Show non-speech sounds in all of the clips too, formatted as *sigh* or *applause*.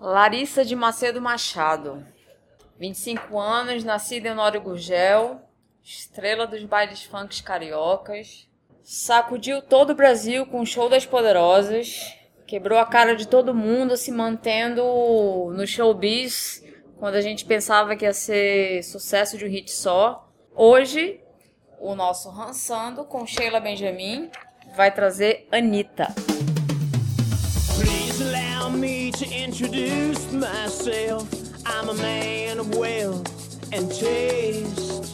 Larissa de Macedo Machado, 25 anos, nascida em Honório Gurgel, estrela dos bailes funks cariocas. Sacudiu todo o Brasil com o show das poderosas, quebrou a cara de todo mundo se mantendo no showbiz quando a gente pensava que ia ser sucesso de um hit só. Hoje, o nosso Rançando com Sheila Benjamin vai trazer Anitta. Me to introduce myself. I'm a man of wealth and taste.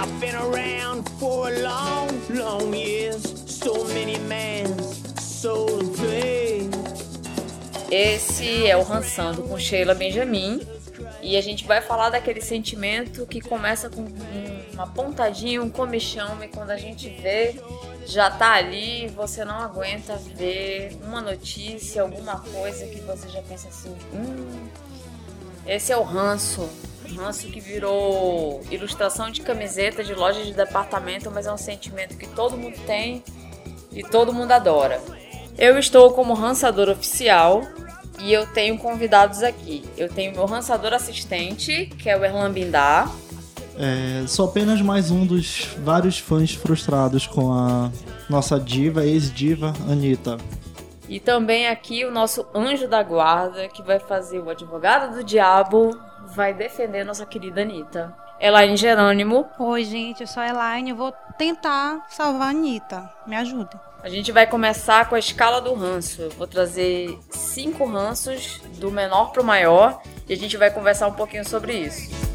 I've been around for a long, long years. So many man's soul and. Esse é o Rançando com Sheila Benjamin. E a gente vai falar daquele sentimento que começa com uma pontadinha, um comichão, e quando a gente vê, já tá ali, você não aguenta ver uma notícia, alguma coisa que você já pensa assim, hum, esse é o ranço. Ranço que virou ilustração de camiseta de loja de departamento, mas é um sentimento que todo mundo tem e todo mundo adora. Eu estou como rançador oficial e eu tenho convidados aqui. Eu tenho meu rançador assistente, que é o Erlan Bindá. É, sou apenas mais um dos vários fãs frustrados com a nossa diva, ex-diva, Anitta. E também aqui o nosso anjo da guarda, que vai fazer o advogado do diabo, vai defender nossa querida Anitta. Elaine Jerônimo. Oi, gente, eu sou a Elaine, eu vou tentar salvar a Anitta. Me ajudem. A gente vai começar com a escala do ranço. Eu vou trazer cinco ranços, do menor pro maior, e a gente vai conversar um pouquinho sobre isso.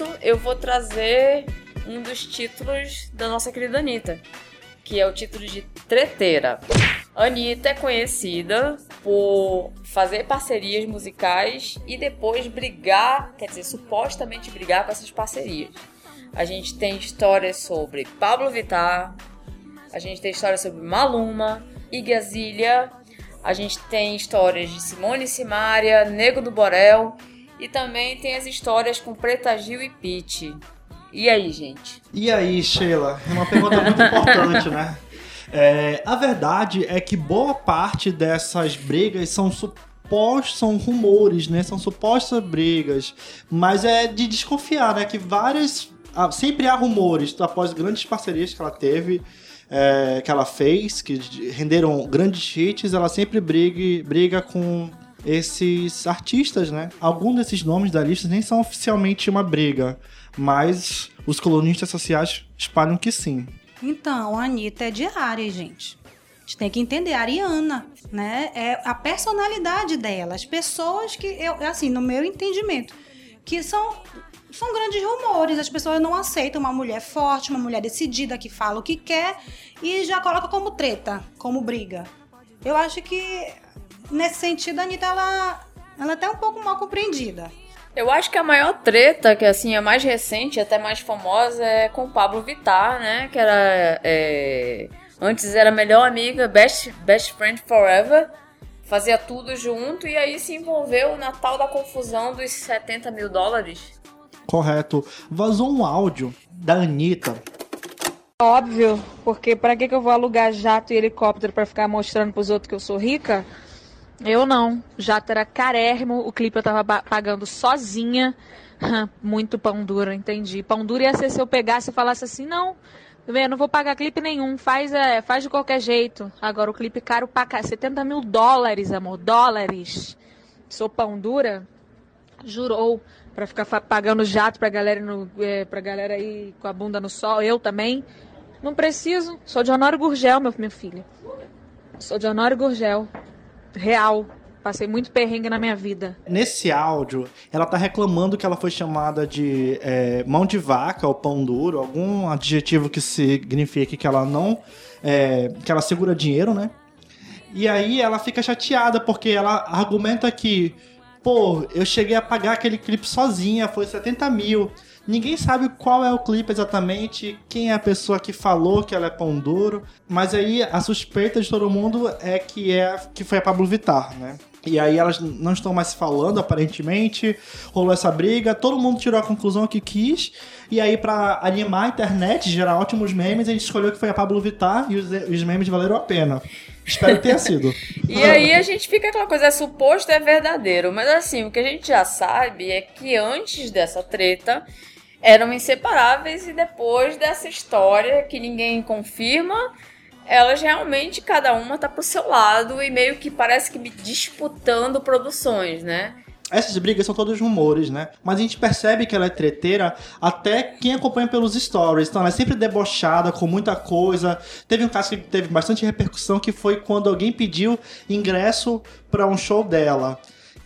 Ranço, eu vou trazer um dos títulos da nossa querida Anitta, que é o título de Treteira. Anitta é conhecida por fazer parcerias musicais e depois brigar, quer dizer, supostamente brigar com essas parcerias. A gente tem histórias sobre Pablo Vittar, a gente tem histórias sobre Maluma, Iggy Azalea, a gente tem histórias de Simone e Simaria, Nego do Borel e também tem as histórias com Preta Gil e Pete. E aí, gente? E aí, Sheila? É uma pergunta muito importante, né? É, a verdade é que boa parte dessas brigas são supostos, são rumores, né? São supostas brigas, mas é de desconfiar, né? Que várias, ah, sempre há rumores após grandes parcerias que ela teve, é, que ela fez, que renderam grandes hits, ela sempre briga, briga com esses artistas, né? Alguns desses nomes da lista nem são oficialmente uma briga, mas os colunistas sociais espalham que sim. Então, a Anitta é de Ares, gente. A gente tem que entender, a Ariana, né? É a personalidade dela, as pessoas que, eu, assim, no meu entendimento, que são, são grandes rumores, as pessoas não aceitam uma mulher forte, uma mulher decidida, que fala o que quer e já coloca como treta, como briga. Eu acho que, nesse sentido, a Anitta, ela, ela é até um pouco mal compreendida. Eu acho que a maior treta, que assim é mais recente, até mais famosa, é com o Pablo Vittar, né? Que era. é, Antes era melhor amiga, best, best friend forever. Fazia tudo junto e aí se envolveu na tal da confusão dos 70 mil dólares. Correto. Vazou um áudio da Anitta. Óbvio, porque pra que, que eu vou alugar jato e helicóptero pra ficar mostrando pros outros que eu sou rica? Eu não. Jato era carérrimo, o clipe eu tava pagando sozinha. Muito pão duro, entendi. Pão duro ia ser se eu pegasse e falasse assim, não, eu não vou pagar clipe nenhum, faz, é, faz de qualquer jeito. Agora o clipe caro cá, 70 mil dólares, amor, dólares. Sou pão dura? Jurou pra ficar pagando jato pra galera, no, é, pra galera aí com a bunda no sol, eu também. Não preciso, sou de Honório Gurgel, meu, meu filho. Sou de Honório Gurgel. Real. Passei muito perrengue na minha vida. Nesse áudio, ela tá reclamando que ela foi chamada de é, mão de vaca ou pão duro, algum adjetivo que signifique que ela não. é, que ela segura dinheiro, né? E aí ela fica chateada porque ela argumenta que Pô, eu cheguei a pagar aquele clipe sozinha, foi 70 mil. Ninguém sabe qual é o clipe exatamente, quem é a pessoa que falou que ela é pão duro, mas aí a suspeita de todo mundo é que é que foi a Pablo Vittar, né? E aí elas não estão mais se falando, aparentemente. Rolou essa briga, todo mundo tirou a conclusão que quis. E aí, pra animar a internet, gerar ótimos memes, a gente escolheu que foi a Pablo Vittar e os, memes valeram a pena. Espero que tenha sido. *laughs* E aí a gente fica aquela coisa, é suposto, é verdadeiro. Mas assim, o que a gente já sabe é que antes dessa treta eram inseparáveis e depois dessa história que ninguém confirma, elas realmente, cada uma tá pro seu lado e meio que parece que disputando produções, né? Essas brigas são todos rumores, né? Mas a gente percebe que ela é treteira até quem acompanha pelos stories. Então ela é sempre debochada com muita coisa. Teve um caso que teve bastante repercussão que foi quando alguém pediu ingresso para um show dela.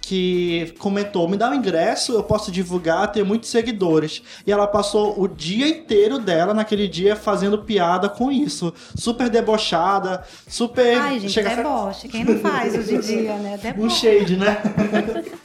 Que comentou: me dá um ingresso, eu posso divulgar, ter muitos seguidores. E ela passou o dia inteiro dela naquele dia fazendo piada com isso. Super debochada, super. Ai, gente, chega a deboche. Quem não faz hoje em dia, né? *laughs* um Deboche. shade, né? *laughs*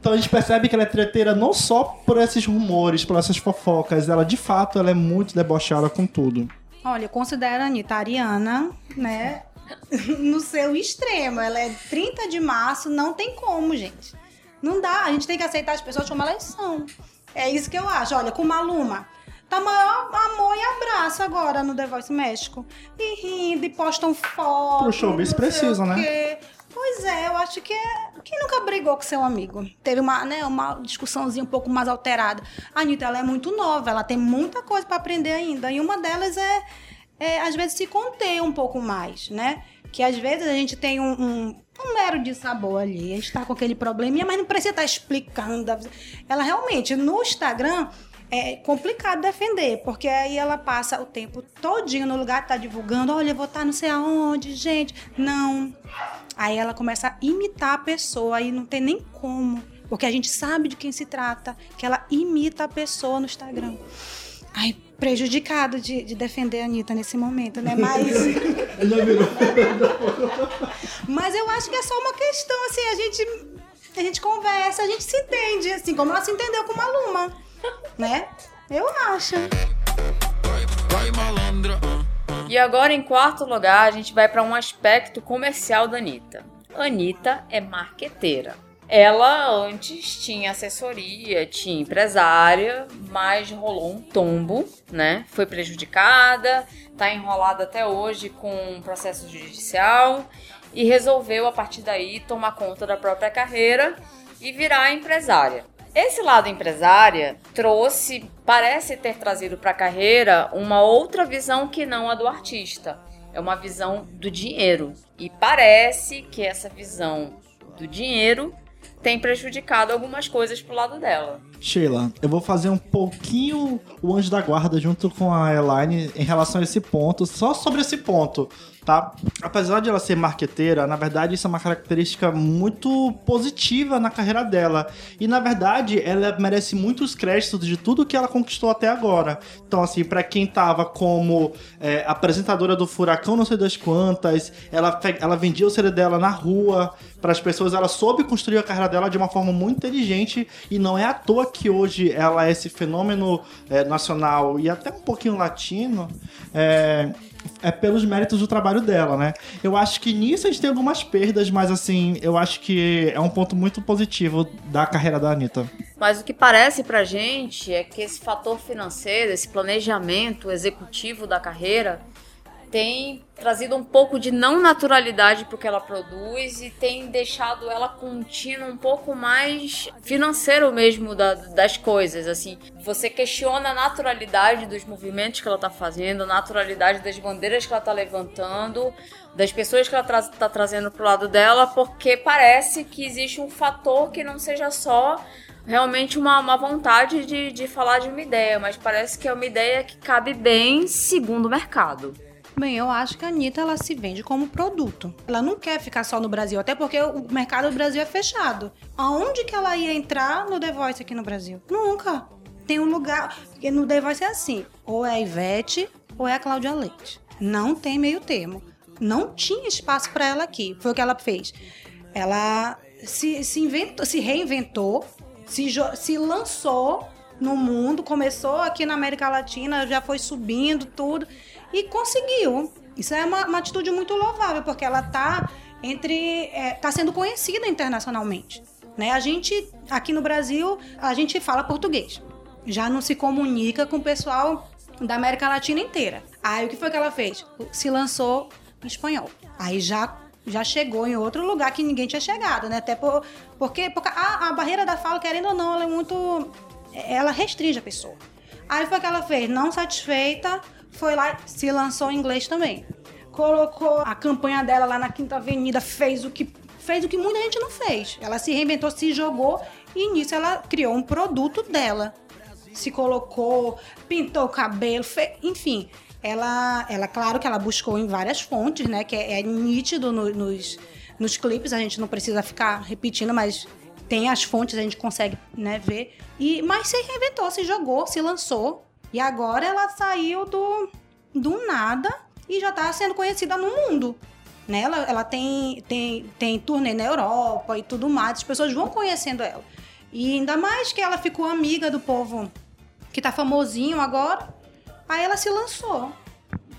Então a gente percebe que ela é treteira não só por esses rumores, por essas fofocas, ela de fato ela é muito debochada com tudo. Olha, eu considero a Anitta Ariana, né? *laughs* No seu extremo. Ela é 30 de março, não tem como, gente. Não dá. A gente tem que aceitar as pessoas como elas são. É isso que eu acho. Olha, com Maluma. Tá maior amor e abraço agora no The Voice México. E rindo, e postam fotos. Pro showbiz precisa, né? Pois é, eu acho que é. Quem nunca brigou com seu amigo? Teve uma, né, uma discussãozinha um pouco mais alterada. A Anitta, ela é muito nova, ela tem muita coisa pra aprender ainda. E uma delas é, é, às vezes, se conter um pouco mais, né? Que às vezes a gente tem um, um, um mero de sabor ali. A gente tá com aquele probleminha, mas não precisa estar explicando. Ela realmente, no Instagram, é complicado defender, porque aí ela passa o tempo todinho no lugar, tá divulgando, olha, eu vou estar não sei aonde, gente. Não. Aí ela começa a imitar a pessoa e não tem nem como. Porque a gente sabe de quem se trata, que ela imita a pessoa no Instagram. Ai, prejudicado de, de defender a Anitta nesse momento, né? *laughs* Mas. Mas eu acho que é só uma questão, assim, a gente, a gente conversa, a gente se entende, assim, como ela se entendeu com Maluma, né? Eu acho. E agora, em quarto lugar, a gente vai para um aspecto comercial da Anitta. Anitta é marqueteira. Ela antes tinha assessoria, tinha empresária, mas rolou um tombo, né? Foi prejudicada, tá enrolada até hoje com um processo judicial e resolveu a partir daí tomar conta da própria carreira e virar empresária. Esse lado empresária trouxe, parece ter trazido para a carreira uma outra visão que não a do artista. É uma visão do dinheiro. E parece que essa visão do dinheiro tem prejudicado algumas coisas pro lado dela. Sheila, eu vou fazer um pouquinho o anjo da guarda junto com a Elaine em relação a esse ponto, só sobre esse ponto, tá? Apesar de ela ser marqueteira, na verdade isso é uma característica muito positiva na carreira dela. E na verdade ela merece muitos créditos de tudo que ela conquistou até agora. Então, assim, pra quem tava como é, apresentadora do Furacão não sei das quantas, ela, ela vendia o CD dela na rua para as pessoas, ela soube construir a carreira dela de uma forma muito inteligente e não é à toa que hoje ela é esse fenômeno é, nacional e até um pouquinho latino. É, é pelos méritos do trabalho dela, né? Eu acho que nisso a gente tem algumas perdas, mas assim, eu acho que é um ponto muito positivo da carreira da Anitta. Mas o que parece pra gente é que esse fator financeiro, esse planejamento executivo da carreira, tem trazido um pouco de não naturalidade pro que ela produz e tem deixado ela com um pouco mais financeiro mesmo da- das coisas, assim. Você questiona a naturalidade dos movimentos que ela tá fazendo, a naturalidade das bandeiras que ela tá levantando, das pessoas que ela tra tá trazendo pro lado dela, porque parece que existe um fator que não seja só realmente uma, uma vontade de, de falar de uma ideia, mas parece que é uma ideia que cabe bem segundo o mercado. Bem, eu acho que a Anitta ela se vende como produto. Ela não quer ficar só no Brasil, até porque o mercado do Brasil é fechado. Aonde que ela ia entrar no The Voice aqui no Brasil? Nunca. Tem um lugar. Porque no The Voice é assim: ou é a Ivete ou é a Cláudia Leite. Não tem meio termo. Não tinha espaço para ela aqui. Foi o que ela fez. Ela se, se, inventou, se reinventou, se, se lançou no mundo, começou aqui na América Latina, já foi subindo tudo e conseguiu. Isso é uma, uma atitude muito louvável, porque ela tá entre. É, tá sendo conhecida internacionalmente. Né? A gente, aqui no Brasil, a gente fala português. Já não se comunica com o pessoal da América Latina inteira. Aí o que foi que ela fez? Se lançou em espanhol. Aí já já chegou em outro lugar que ninguém tinha chegado, né? Até por, porque, porque a, a barreira da fala, querendo ou não, ela é muito. Ela restringe a pessoa. Aí foi o que ela fez, não satisfeita, foi lá se lançou em inglês também. Colocou a campanha dela lá na Quinta Avenida, fez o que fez o que muita gente não fez. Ela se reinventou, se jogou e nisso ela criou um produto dela. Se colocou, pintou o cabelo, fe... enfim. Ela, ela, claro que ela buscou em várias fontes, né? Que é, é nítido no- nos, nos clipes, a gente não precisa ficar repetindo, mas tem as fontes, a gente consegue né, ver. E, mas se reinventou, se jogou, se lançou. E agora ela saiu do, do nada e já tá sendo conhecida no mundo. Né? Ela, ela tem, tem, tem turnê na Europa e tudo mais, as pessoas vão conhecendo ela. E ainda mais que ela ficou amiga do povo que tá famosinho agora, aí ela se lançou.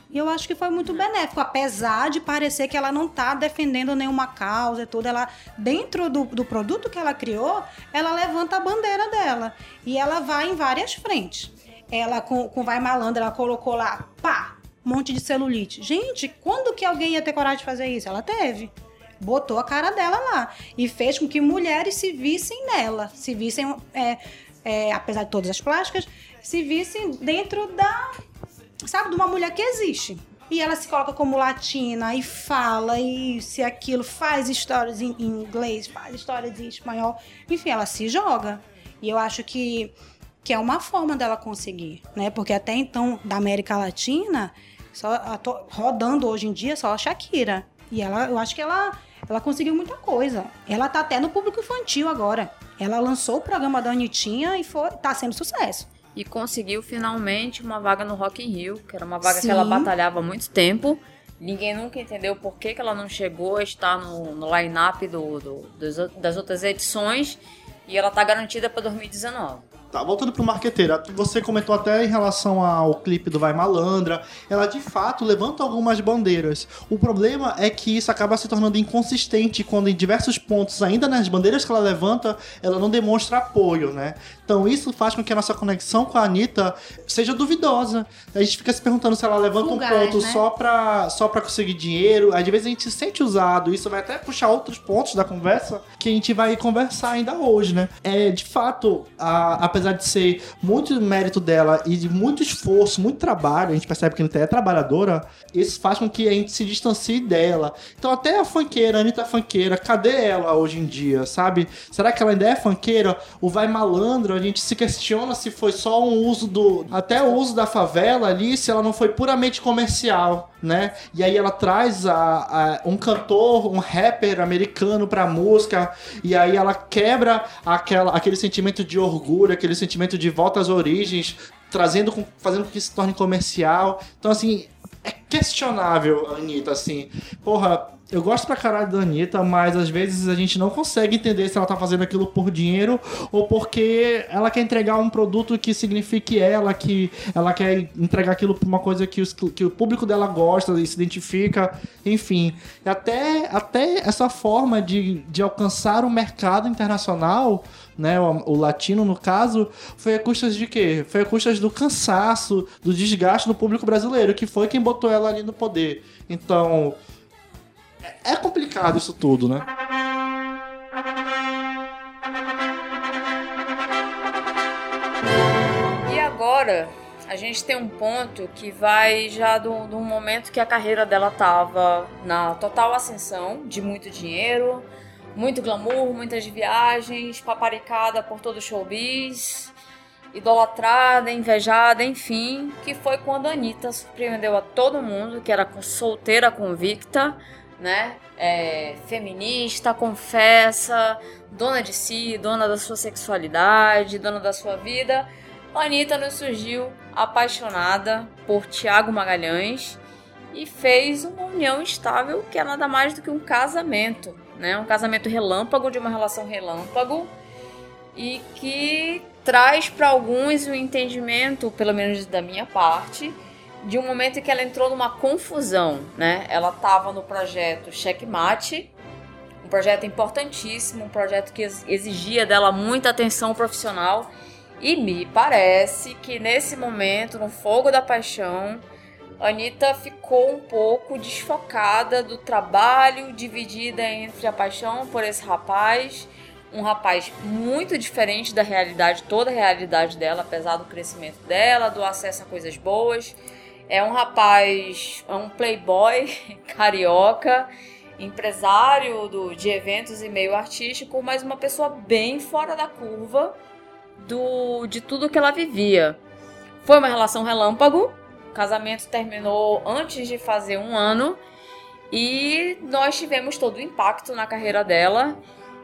E eu acho que foi muito benéfico, apesar de parecer que ela não tá defendendo nenhuma causa e tudo. Ela, dentro do, do produto que ela criou, ela levanta a bandeira dela. E ela vai em várias frentes. Ela, com, com Vai Malandra, ela colocou lá, pá, um monte de celulite. Gente, quando que alguém ia ter coragem de fazer isso? Ela teve. Botou a cara dela lá. E fez com que mulheres se vissem nela. Se vissem, é, é, apesar de todas as plásticas, se vissem dentro da sabe, de uma mulher que existe. E ela se coloca como latina e fala isso e aquilo, faz histórias em inglês, faz histórias em espanhol. Enfim, ela se joga. E eu acho que, que é uma forma dela conseguir, né? Porque até então, da América Latina, só rodando hoje em dia só a Shakira. E ela, eu acho que ela, ela conseguiu muita coisa. Ela tá até no público infantil agora. Ela lançou o programa da Anitinha e foi, tá sendo sucesso. E conseguiu finalmente uma vaga no Rock in Rio, que era uma vaga Sim. que ela batalhava há muito tempo. Ninguém nunca entendeu por que, que ela não chegou a estar no, no line-up do, do- das outras edições. E ela tá garantida para 2019. Tá, voltando pro marqueteira, você comentou até em relação ao clipe do Vai Malandra, ela de fato levanta algumas bandeiras. O problema é que isso acaba se tornando inconsistente quando em diversos pontos, ainda nas bandeiras que ela levanta, ela não demonstra apoio, né? Então isso faz com que a nossa conexão com a Anitta seja duvidosa. A gente fica se perguntando se ela levanta um ponto né? só pra, só pra conseguir dinheiro, às vezes a gente se sente usado, isso vai até puxar outros pontos da conversa que a gente vai conversar ainda hoje, né? É, de fato, a- apesar de ser muito mérito dela e de muito esforço, muito trabalho, a gente percebe que a Anitta é trabalhadora, isso faz com que a gente se distancie dela. Então até a funkeira, a Anitta funkeira, cadê ela hoje em dia, sabe? Será que ela ainda é funkeira? O Vai Malandro, a gente se questiona se foi só um uso do... Até o uso da favela ali, se ela não foi puramente comercial, né? E aí ela traz a, a- um cantor, um rapper americano pra música, e aí ela quebra aquela, aquele sentimento de orgulho, aquele sentimento de volta às origens, trazendo, com- fazendo com que se torne comercial. Então, assim, é questionável a Anitta, assim. Porra, eu gosto pra caralho da Anitta, mas às vezes a gente não consegue entender se ela tá fazendo aquilo por dinheiro ou porque ela quer entregar um produto que signifique ela, que ela quer entregar aquilo pra uma coisa que, os- que o público dela gosta e se identifica, enfim. Até, até essa forma de, de alcançar o mercado internacional, né, o, o latino no caso, foi a custas de quê? Foi a custas do cansaço, do desgaste do público brasileiro, que foi quem botou ela ali no poder. Então, é- é complicado isso tudo, né? E agora, a gente tem um ponto que vai já do, do momento que a carreira dela tava na total ascensão, de muito dinheiro, muito glamour, muitas viagens, paparicada por todo o showbiz, idolatrada, invejada, enfim, que foi quando a Anitta surpreendeu a todo mundo, que era solteira convicta, né? É, feminista, confessa, dona de si, dona da sua sexualidade, dona da sua vida. A Anitta nos surgiu apaixonada por Tiago Magalhães e fez uma união estável que é nada mais do que um casamento, né? Um casamento relâmpago de uma relação relâmpago e que traz para alguns o entendimento, pelo menos da minha parte, de um momento em que ela entrou numa confusão, né? Ela estava no projeto Checkmate, um projeto importantíssimo, um projeto que ex- exigia dela muita atenção profissional e me parece que nesse momento, no fogo da paixão, Anitta ficou um pouco desfocada do trabalho, dividida entre a paixão por esse rapaz, um rapaz muito diferente da realidade, toda a realidade dela, apesar do crescimento dela, do acesso a coisas boas. É um rapaz, é um playboy *laughs* carioca, empresário do, de eventos e meio artístico, mas uma pessoa bem fora da curva do, de tudo que ela vivia. Foi uma relação relâmpago, o casamento terminou antes de fazer um ano e nós tivemos todo o impacto na carreira dela.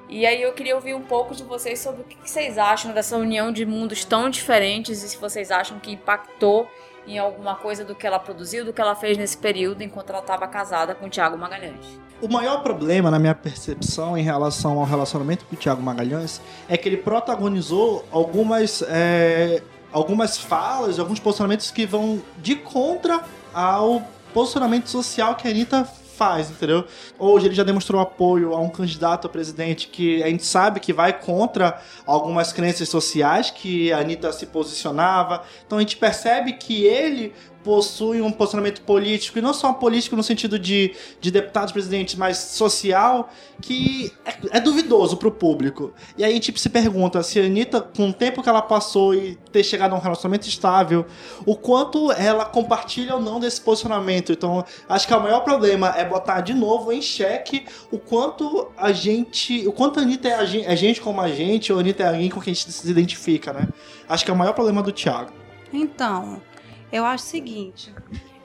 E aí eu queria ouvir um pouco de vocês sobre o que vocês acham dessa união de mundos tão diferentes e se vocês acham que impactou em alguma coisa do que ela produziu, do que ela fez nesse período enquanto ela estava casada com o Thiago Magalhães. O maior problema, na minha percepção, em relação ao relacionamento com o Thiago Magalhães, é que ele protagonizou algumas, é, algumas falas, alguns posicionamentos que vão de contra ao posicionamento social que a Anitta faz, entendeu? Hoje ele já demonstrou apoio a um candidato a presidente que a gente sabe que vai contra algumas crenças sociais que a Anitta se posicionava. Então a gente percebe que ele possui um posicionamento político, e não só político no sentido de, de deputado, presidente, mas social, que é, é duvidoso pro público. E aí a gente se pergunta se a Anitta, com o tempo que ela passou e ter chegado a um relacionamento estável, o quanto ela compartilha ou não desse posicionamento. Então, acho que o maior problema é botar de novo em xeque o quanto a gente. O quanto a Anitta é, a gen- é gente como a gente, ou a Anitta é alguém com quem a gente se identifica, né? Acho que é o maior problema do Thiago. Então, eu acho o seguinte.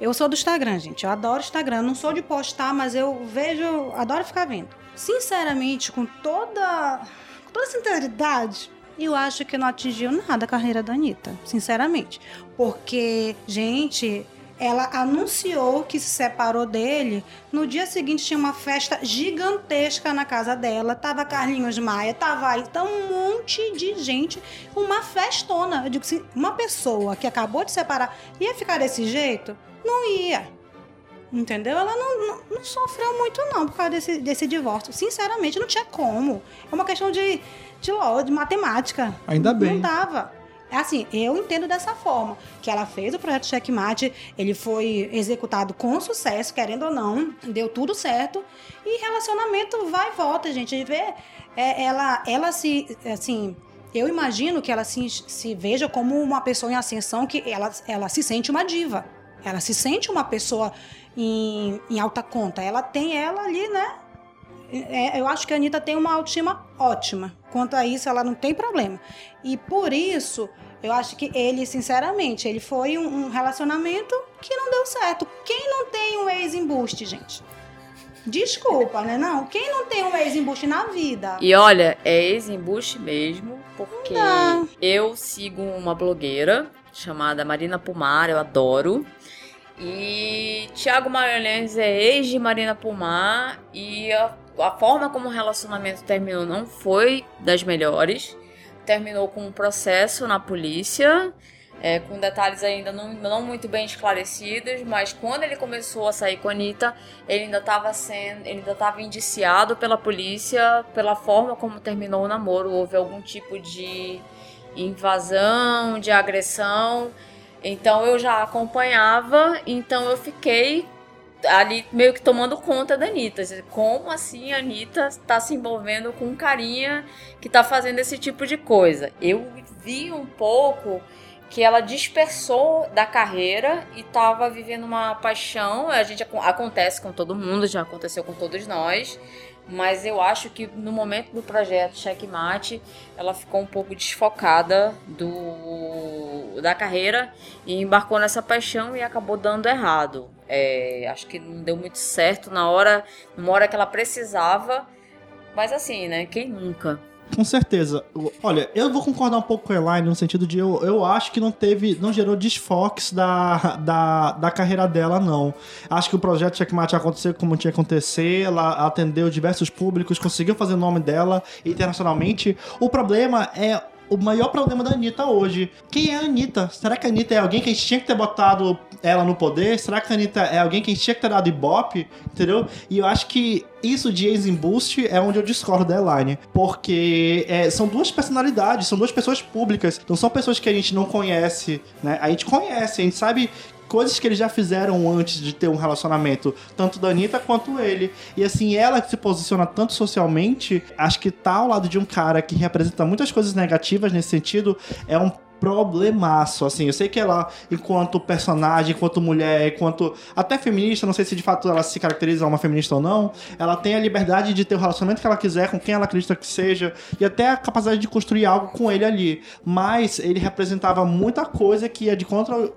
Eu sou do Instagram, gente. Eu adoro Instagram. Não sou de postar, mas eu vejo, adoro ficar vendo. Sinceramente, com toda, com toda sinceridade, eu acho que não atingiu nada a carreira da Anitta. Sinceramente. Porque, gente, ela anunciou que se separou dele. No dia seguinte tinha uma festa gigantesca na casa dela. Tava Carlinhos Maia, tava aí, tá um monte de gente uma festona. Eu digo assim, uma pessoa que acabou de separar ia ficar desse jeito? Não ia. Entendeu? Ela não, não, não sofreu muito, não, por causa desse, desse divórcio. Sinceramente, não tinha como. É uma questão de, de, de matemática. Ainda bem. Não dava. É assim, eu entendo dessa forma. Que ela fez o projeto Checkmate, ele foi executado com sucesso, querendo ou não, deu tudo certo. E relacionamento vai e volta, gente. A vê é, ela, ela se, assim, eu imagino que ela se, se veja como uma pessoa em ascensão, que ela, ela se sente uma diva. Ela se sente uma pessoa em, em alta conta. Ela tem ela ali, né? É, eu acho que a Anitta tem uma autoestima ótima. Quanto a isso, ela não tem problema. E por isso, eu acho que ele, sinceramente, ele foi um, um relacionamento que não deu certo. Quem não tem um ex-embuste, gente? Desculpa, né? Não. Quem não tem um ex-embuste na vida? E olha, é ex-embuste mesmo, porque Não. eu sigo uma blogueira chamada Marina Pumar, eu adoro. E Thiago Magalhães é ex de Marina Pumar e a, a forma como o relacionamento terminou não foi das melhores. Terminou com um processo na polícia, é, com detalhes ainda não, não muito bem esclarecidos, mas quando ele começou a sair com a Anitta, ele ainda estava sendo, ele ainda estava indiciado pela polícia pela forma como terminou o namoro. Houve algum tipo de invasão, de agressão. Então eu já acompanhava, então eu fiquei ali meio que tomando conta da Anitta. Como assim a Anitta tá se envolvendo com um carinha que tá fazendo esse tipo de coisa? Eu vi um pouco que ela dispersou da carreira e tava vivendo uma paixão. A gente acon- acontece com todo mundo, já aconteceu com todos nós. Mas eu acho que no momento do projeto Checkmate, ela ficou um pouco desfocada do, da carreira e embarcou nessa paixão e acabou dando errado. É, acho que não deu muito certo na hora, numa hora que ela precisava. Mas assim, né? Quem nunca? Com certeza. Olha, eu vou concordar um pouco com a Elaine no sentido de eu, eu acho que não teve, não gerou desfoques da, da, da carreira dela, não. Acho que o projeto Checkmate aconteceu como tinha que acontecer, ela atendeu diversos públicos, conseguiu fazer o nome dela internacionalmente. O problema é o maior problema da Anitta hoje. Quem é a Anitta? Será que a Anitta é alguém que a gente tinha que ter botado ela no poder? Será que a Anitta é alguém que a gente tinha que ter dado ibope? Entendeu? E eu acho que isso de ex-embuste é onde eu discordo da Elaine. Porque é, são duas personalidades, são duas pessoas públicas. Não são pessoas que a gente não conhece, né? A gente conhece, a gente sabe coisas que eles já fizeram antes de ter um relacionamento, tanto da Anitta quanto ele. E assim, ela que se posiciona tanto socialmente, acho que tá ao lado de um cara que representa muitas coisas negativas nesse sentido, é um problemaço, assim, eu sei que ela, enquanto personagem, enquanto mulher, enquanto até feminista, não sei se de fato ela se caracteriza uma feminista ou não, ela tem a liberdade de ter o relacionamento que ela quiser, com quem ela acredita que seja, e até a capacidade de construir algo com ele ali, mas ele representava muita coisa que ia de contra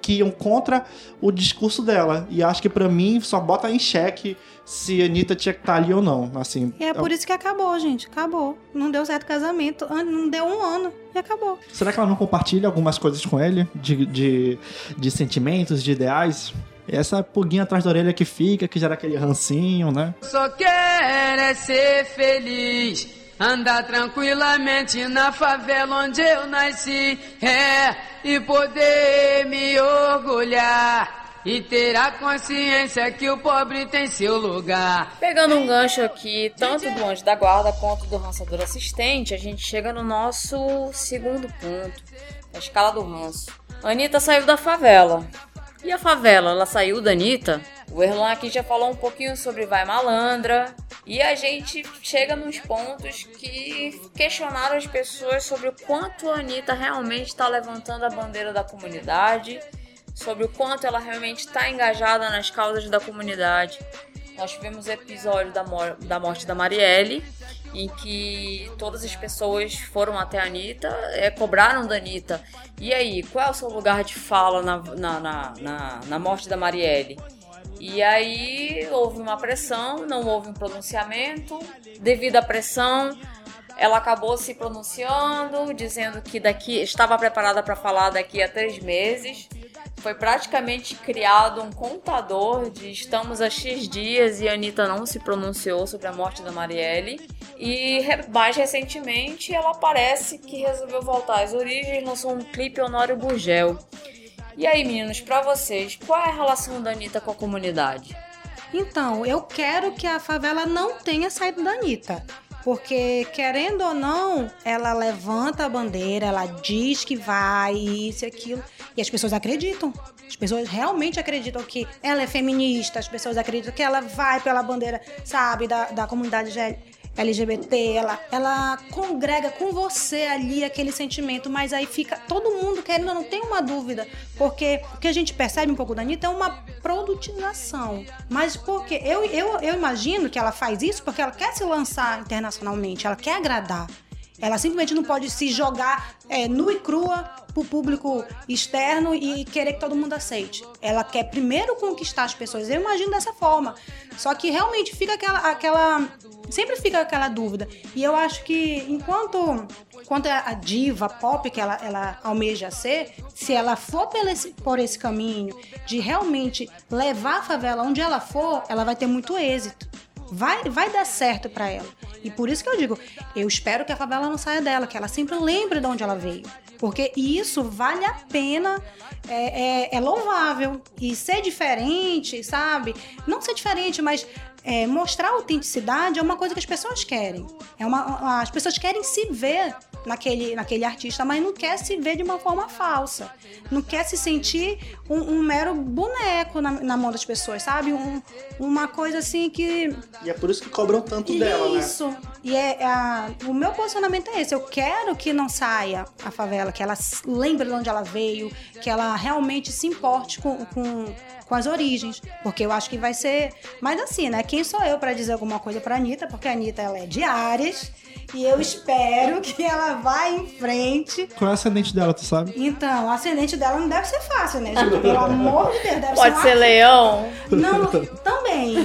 que iam contra o discurso dela. E acho que pra mim só bota em xeque se a Anitta tinha que estar ali ou não. Assim, E é por isso que acabou, gente. Acabou. Não deu certo o casamento. Não deu um ano e acabou. Será que ela não compartilha algumas coisas com ele? De, de, de sentimentos, de ideais? Essa pulguinha atrás da orelha que fica, que gera aquele rancinho, né? Só quero é ser feliz, andar tranquilamente na favela onde eu nasci, é, e poder me orgulhar. E ter a consciência que o pobre tem seu lugar. Pegando um gancho aqui, tanto do anjo da guarda quanto do rançador assistente, a gente chega no nosso segundo ponto, a escala do ranço. A Anitta saiu da favela. E a favela, ela saiu da Anitta? O Erlan aqui já falou um pouquinho sobre Vai Malandra. E a gente chega nos pontos que questionaram as pessoas sobre o quanto a Anitta realmente está levantando a bandeira da comunidade, sobre o quanto ela realmente está engajada nas causas da comunidade. Nós tivemos o episódio da, mor- da morte da Marielle, em que todas as pessoas foram até a Anitta, é, cobraram da Anitta. E aí, qual é o seu lugar de fala na, na, na, na, morte da Marielle? E aí houve uma pressão, não houve um pronunciamento. Devido à pressão, ela acabou se pronunciando, dizendo que daqui estava preparada para falar daqui a três meses. Foi praticamente criado um contador de estamos a X dias e a Anitta não se pronunciou sobre a morte da Marielle. E mais recentemente ela parece que resolveu voltar às origens, lançou um clipe Honório Gurgel. E aí, meninos, pra vocês, qual é a relação da Anitta com a comunidade? Então, eu quero que a favela não tenha saído da Anitta. Porque, querendo ou não, ela levanta a bandeira, ela diz que vai, isso e aquilo. E as pessoas acreditam. As pessoas realmente acreditam que ela é feminista, as pessoas acreditam que ela vai pela bandeira, sabe, da, da comunidade G- LGBT, ela, ela congrega com você ali aquele sentimento, mas aí fica todo mundo querendo, não tem uma dúvida, porque o que a gente percebe um pouco da Anitta é uma produtização. Mas porque eu, eu, eu imagino que ela faz isso porque ela quer se lançar internacionalmente, ela quer agradar. Ela simplesmente não pode se jogar é, nua e crua pro público externo e querer que todo mundo aceite. Ela quer primeiro conquistar as pessoas. Eu imagino dessa forma. Só que realmente fica aquela, aquela sempre fica aquela dúvida. E eu acho que enquanto, enquanto a diva pop que ela, ela almeja ser, se ela for esse, por esse caminho de realmente levar a favela onde ela for, ela vai ter muito êxito. Vai, vai dar certo pra ela. E por isso que eu digo, eu espero que a favela não saia dela, que ela sempre lembre de onde ela veio. Porque isso vale a pena, é, é- é louvável. E ser diferente, sabe? Não ser diferente, mas é, mostrar autenticidade é uma coisa que as pessoas querem. É uma, as pessoas querem se ver naquele, naquele artista, mas não quer se ver de uma forma falsa. Não quer se sentir um, um mero boneco na, na mão das pessoas, sabe? Um- uma coisa assim que E é por isso que cobram tanto dela, né? isso. E é, é o meu posicionamento é esse. Eu quero que não saia a favela, que ela lembre de onde ela veio, que ela realmente se importe com, com, com as origens. Porque eu acho que vai ser. Mas assim, né? Quem sou eu pra dizer alguma coisa pra Anitta? Porque a Anitta ela é de Ares. E eu espero *laughs* que ela vá em frente. Qual é o ascendente dela, tu sabe? Então, o ascendente dela não deve ser fácil, né, gente? Pelo amor de Deus, deve Pode ser ser leão? não, também. também.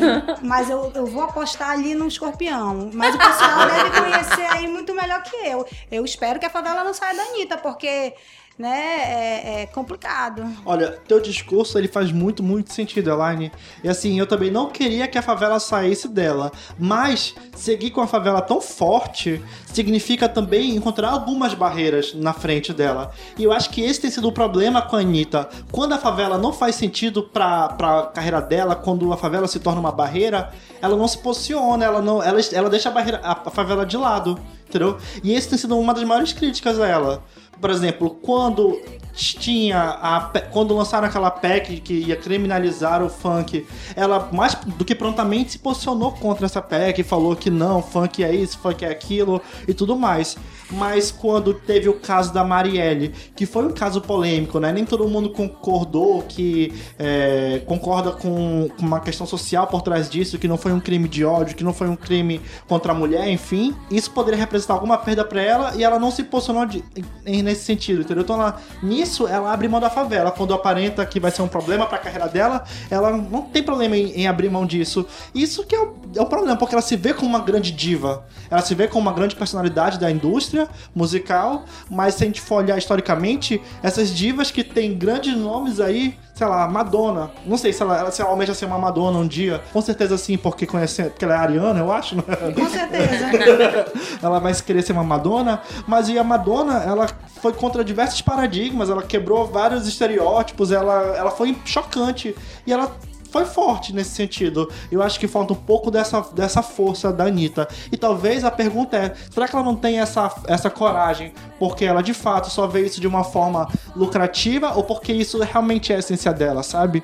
Mas eu, eu vou apostar ali no escorpião. Mas o pessoal deve conhecer aí muito melhor que eu. Eu espero que a favela não saia da Anitta, porque né, é, é complicado. Olha, teu discurso ele faz muito, muito sentido, Elaine. E assim, eu também não queria que a favela saísse dela. Mas seguir com a favela tão forte significa também encontrar algumas barreiras na frente dela. E eu acho que esse tem sido o problema com a Anitta. Quando a favela não faz sentido pra, pra carreira dela, quando a favela se torna uma barreira, ela não se posiciona, ela não. Ela, ela deixa a, barreira, a, favela de lado. Entendeu? E esse tem sido uma das maiores críticas a ela. Por exemplo, quando tinha a quando lançaram aquela PEC que ia criminalizar o funk, ela mais do que prontamente se posicionou contra essa PEC, falou que não, funk é isso, funk é aquilo e tudo mais. Mas quando teve o caso da Marielle, que foi um caso polêmico, né? Nem todo mundo concordou que é, concorda com, uma questão social por trás disso, que não foi um crime de ódio, que não foi um crime contra a mulher, enfim. Isso poderia representar alguma perda pra ela e ela não se posicionou de- em- nesse sentido, entendeu? Então ela, nisso ela abre mão da favela. Quando aparenta que vai ser um problema pra carreira dela, ela não tem problema em, em abrir mão disso. Isso que é o, é o problema, porque ela se vê como uma grande diva. Ela se vê como uma grande personalidade da indústria musical, mas se a gente for olhar historicamente, essas divas que têm grandes nomes aí, sei lá, Madonna. Não sei se ela, ela, se ela almeja ser uma Madonna um dia. Com certeza sim, porque conhece, porque ela é ariana, eu acho, né? Com certeza. *laughs* ela vai querer ser uma Madonna, mas e a Madonna, ela foi contra diversos paradigmas, ela quebrou vários estereótipos, ela, ela foi chocante e ela foi forte nesse sentido. Eu acho que falta um pouco dessa, dessa força da Anitta. E talvez a pergunta é: será que ela não tem essa, essa coragem porque ela de fato só vê isso de uma forma lucrativa ou porque isso realmente é a essência dela, sabe?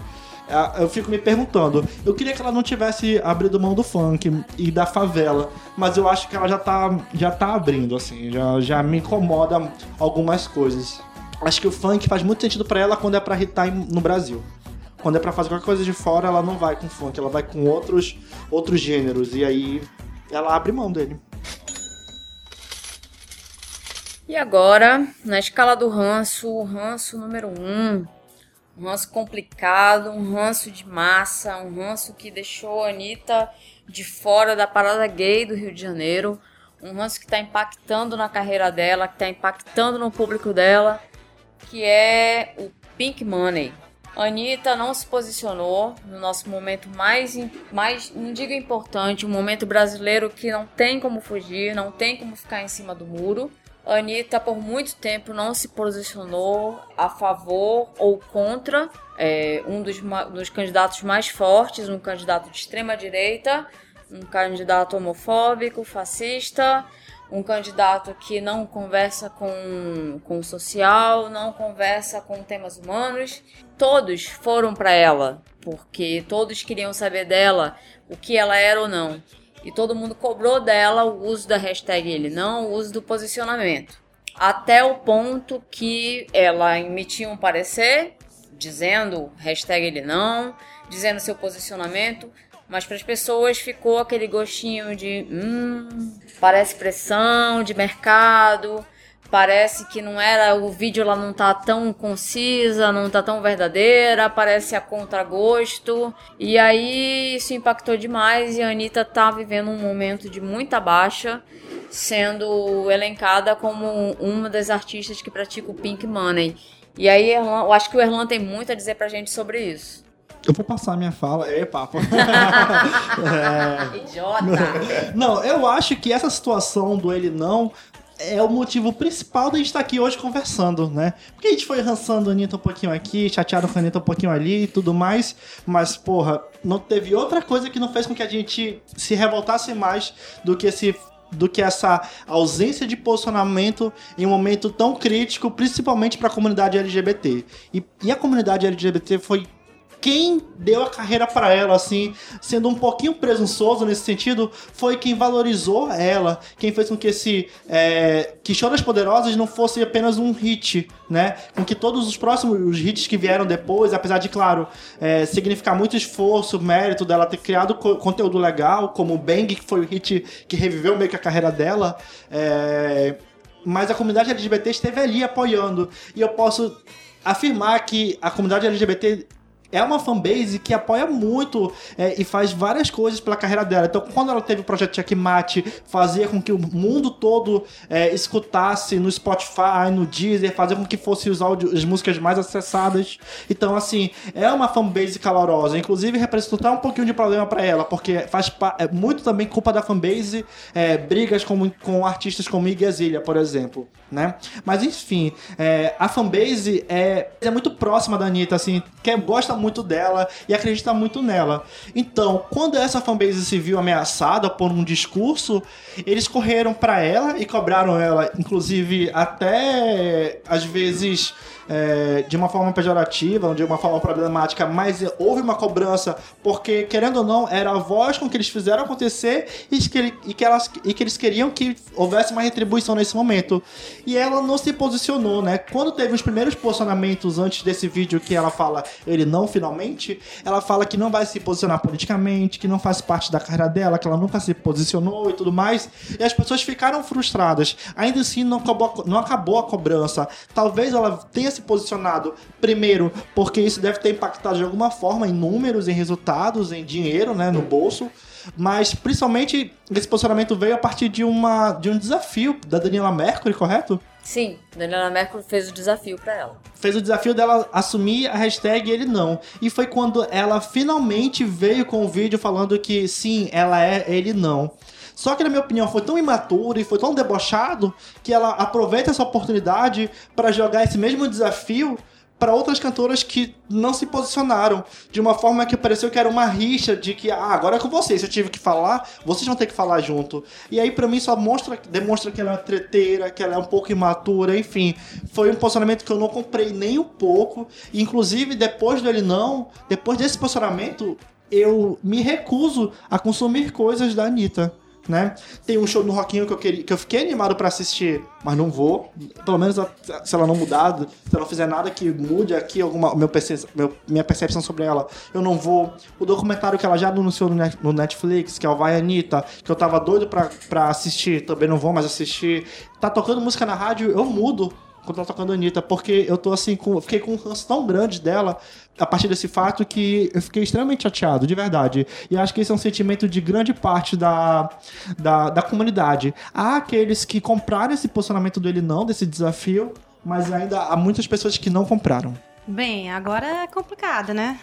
Ah, Eu fico me perguntando. Eu queria que ela não tivesse abrido mão do funk e da favela, mas eu acho que ela já tá, já tá abrindo, assim, já, já me incomoda algumas coisas. Acho que o funk faz muito sentido pra ela quando é pra hitar no Brasil. Quando é pra fazer qualquer coisa de fora, ela não vai com funk, ela vai com outros, outros gêneros, e aí ela abre mão dele. E agora, na escala do ranço, o ranço número um. Um ranço complicado, um ranço de massa, um ranço que deixou a Anitta de fora da parada gay do Rio de Janeiro. Um ranço que está impactando na carreira dela, que está impactando no público dela, que é o Pink Money. Anitta não se posicionou no nosso momento mais, mais, não digo importante, um momento brasileiro que não tem como fugir, não tem como ficar em cima do muro. Anitta, por muito tempo, não se posicionou a favor ou contra é, um dos, dos candidatos mais fortes, um candidato de extrema-direita, um candidato homofóbico, fascista, um candidato que não conversa com, com o social, não conversa com temas humanos. Todos foram para ela, porque todos queriam saber dela o que ela era ou não. E todo mundo cobrou dela o uso da hashtag ele não, o uso do posicionamento. Até o ponto que ela emitiu um parecer dizendo hashtag ele não, dizendo seu posicionamento, mas para as pessoas ficou aquele gostinho de hum, parece pressão de mercado, parece que não era o vídeo lá não tá tão concisa, não tá tão verdadeira, parece a contragosto. E aí isso impactou demais e a Anitta tá vivendo um momento de muita baixa, sendo elencada como uma das artistas que pratica o Pink Money. E aí eu acho que o Erlan tem muito a dizer pra gente sobre isso. Eu vou passar minha fala. É, papo. *laughs* Idiota! Não, eu acho que essa situação do ele não é o motivo principal da gente estar aqui hoje conversando, né? Porque a gente foi rançando a Anitta um pouquinho aqui, chateado com a Anitta um pouquinho ali e tudo mais, mas, porra, não teve outra coisa que não fez com que a gente se revoltasse mais do que esse do que essa ausência de posicionamento em um momento tão crítico, principalmente para a comunidade LGBT. E, e a comunidade LGBT foi quem deu a carreira para ela, assim, sendo um pouquinho presunçoso nesse sentido, foi quem valorizou ela, quem fez com que esse é, que Show das Poderosas não fosse apenas um hit, né? Com que todos os próximos os hits que vieram depois, apesar de, claro, é, significar muito esforço, mérito dela ter criado co- conteúdo legal, como o Bang, que foi o hit que reviveu meio que a carreira dela, é, mas a comunidade LGBT esteve ali apoiando. E eu posso afirmar que a comunidade LGBT é uma fanbase que apoia muito é, e faz várias coisas pela carreira dela. Então, quando ela teve o projeto Checkmate, fazia com que o mundo todo é, escutasse no Spotify, no Deezer, fazia com que fosse os áudios, as músicas mais acessadas. Então, assim, é uma fanbase calorosa. Inclusive, representou até um pouquinho de problema pra ela, porque faz é muito também culpa da fanbase, é, brigas com, com artistas como Iggy Azalea, por exemplo, né? Mas, enfim, é, a fanbase é, é muito próxima da Anitta, assim, que gosta muito dela e acredita muito nela. Então, quando essa fanbase se viu ameaçada por um discurso, eles correram pra ela e cobraram ela, inclusive até às vezes é, de uma forma pejorativa, de uma forma problemática, mas houve uma cobrança porque, querendo ou não, era a voz com que eles fizeram acontecer e que, e que elas, e que eles queriam que houvesse uma retribuição nesse momento. E ela não se posicionou, né? Quando teve os primeiros posicionamentos antes desse vídeo que ela fala ele não finalmente, ela fala que não vai se posicionar politicamente, que não faz parte da carreira dela, que ela nunca se posicionou e tudo mais. E as pessoas ficaram frustradas. Ainda assim, não acabou, não acabou a cobrança. Talvez ela tenha se posicionado primeiro, porque isso deve ter impactado de alguma forma em números, em resultados, em dinheiro, né, no bolso. Mas principalmente esse posicionamento veio a partir de, uma, de um desafio da Daniela Mercury, correto? Sim, Daniela Mercury fez o desafio pra ela. fez o desafio dela assumir a hashtag ele não. E foi quando ela finalmente veio com o vídeo falando que sim, ela é ele não. Só que, na minha opinião, foi tão imaturo e foi tão debochado que ela aproveita essa oportunidade para jogar esse mesmo desafio para outras cantoras que não se posicionaram de uma forma que pareceu que era uma rixa de que ah, agora é com vocês, eu tive que falar, vocês vão ter que falar junto. E aí pra mim só mostra, demonstra que ela é treteira, que ela é um pouco imatura, enfim. Foi um posicionamento que eu não comprei nem um pouco, e, inclusive depois dele não, depois desse posicionamento, eu me recuso a consumir coisas da Anitta. Né? Tem um show no Rockinho que eu, queria, que eu fiquei animado pra assistir, mas não vou. Pelo menos se ela não mudar, se ela não fizer nada que mude aqui alguma meu, meu- minha percepção sobre ela, eu não vou. O documentário que ela já anunciou no, Net- no Netflix, que é o Vai Anitta, que eu tava doido pra, pra assistir, também não vou mais assistir. Tá tocando música na rádio, eu mudo quando tá tocando a Anitta, porque eu tô assim, com, fiquei com um ranço tão grande dela a partir desse fato que eu fiquei extremamente chateado, de verdade. E acho que esse é um sentimento de grande parte da, da, da comunidade. Há aqueles que compraram esse posicionamento do ele não, desse desafio, mas ainda há muitas pessoas que não compraram. Bem, agora é complicado, né?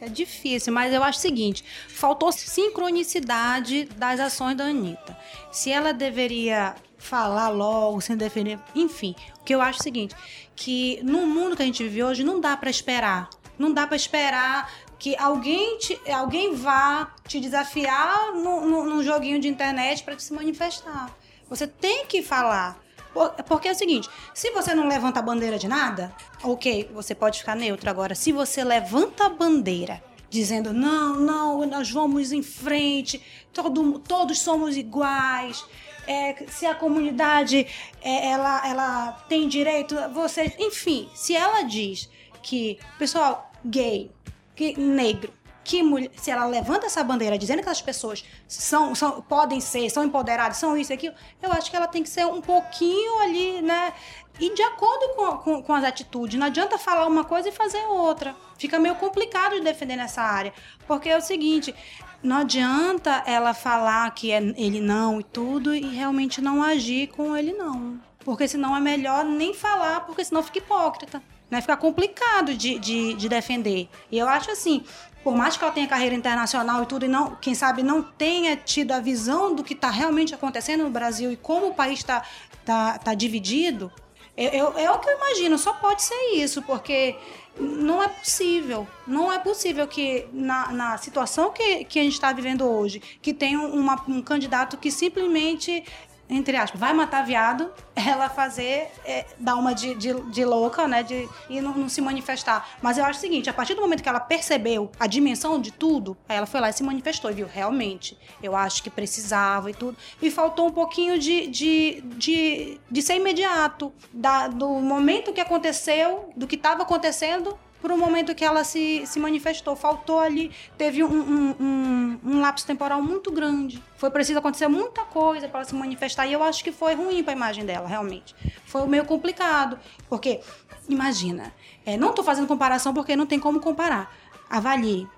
É difícil, mas eu acho o seguinte: faltou sincronicidade das ações da Anitta. Se ela deveria falar logo, sem defender. Enfim, o que eu acho é o seguinte: que no mundo que a gente vive hoje, não dá pra esperar. Não dá pra esperar que alguém, te, alguém vá te desafiar no, num joguinho de internet te se manifestar. Você tem que falar. Por- Porque é o seguinte, se você não levanta a bandeira de nada, ok, você pode ficar neutro. Agora, se você levanta a bandeira dizendo não, não, nós vamos em frente, todo, todos somos iguais, é, se a comunidade é, ela, ela tem direito, você, enfim, se ela diz que, pessoal, gay, que negro, que mulher, se ela levanta essa bandeira dizendo que as pessoas são, são, podem ser, são empoderadas, são isso e aquilo, eu acho que ela tem que ser um pouquinho ali, né? E de acordo com, com, com as atitudes. Não adianta falar uma coisa e fazer outra. Fica meio complicado de defender nessa área. Porque é o seguinte, não adianta ela falar que é ele não e tudo e realmente não agir com ele não. Porque senão é melhor nem falar, porque senão fica hipócrita. Né? Fica complicado de, de, de defender. E eu acho assim, por mais que ela tenha carreira internacional e tudo, e não, quem sabe não tenha tido a visão do que está realmente acontecendo no Brasil e como o país está tá, tá dividido, eu, é o que eu imagino, só pode ser isso, porque não é possível. Não é possível que na, na situação que, que a gente está vivendo hoje, que tem um, uma- um candidato que simplesmente, entre aspas, vai matar viado, *laughs* ela fazer, é, dar uma de, de, de louca, né? De, e não, não se manifestar. Mas eu acho o seguinte, a partir do momento que ela percebeu a dimensão de tudo, aí ela foi lá e se manifestou e viu, realmente, eu acho que precisava e tudo. E faltou um pouquinho de, de, de, de ser imediato. Da, do momento que aconteceu, do que estava acontecendo, para o momento que ela se, se manifestou. Faltou ali, teve um, um, um, um lapso temporal muito grande. Foi preciso acontecer muita coisa para ela se manifestar. E eu acho que foi ruim para a imagem dela, realmente. Foi meio complicado. Porque, imagina, é, não estou fazendo comparação porque não tem como comparar. Avalie.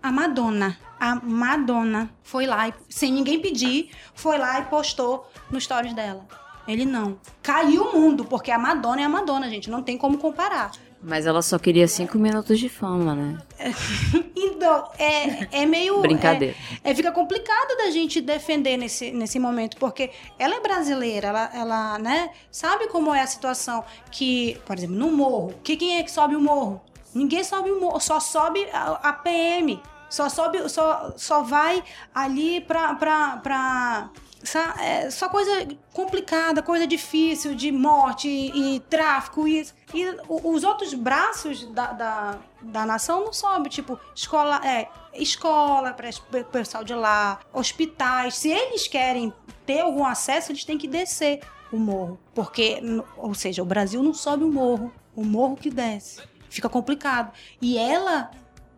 A Madonna, a Madonna foi lá, e, sem ninguém pedir, foi lá e postou no stories dela. Ele não. Caiu o mundo, porque a Madonna é a Madonna, gente. Não tem como comparar. Mas ela só queria cinco minutos de fama, né? *laughs* Então, é, é meio. Brincadeira. É, é, fica complicado da gente defender nesse, nesse momento, porque ela é brasileira, ela, ela né, sabe como é a situação que, por exemplo, no morro, que, quem é que sobe o morro? Ninguém sobe o morro, só sobe a, a PM. Só sobe, só, só vai ali pra. pra, pra Só, é, só coisa complicada, coisa difícil de morte e, e tráfico. E, e os outros braços da, da, da nação não sobem. Tipo, escola, é, escola para o pessoal de lá, hospitais. Se eles querem ter algum acesso, eles têm que descer o morro. Porque, ou seja, o Brasil não sobe o morro, o morro que desce. Fica complicado. E ela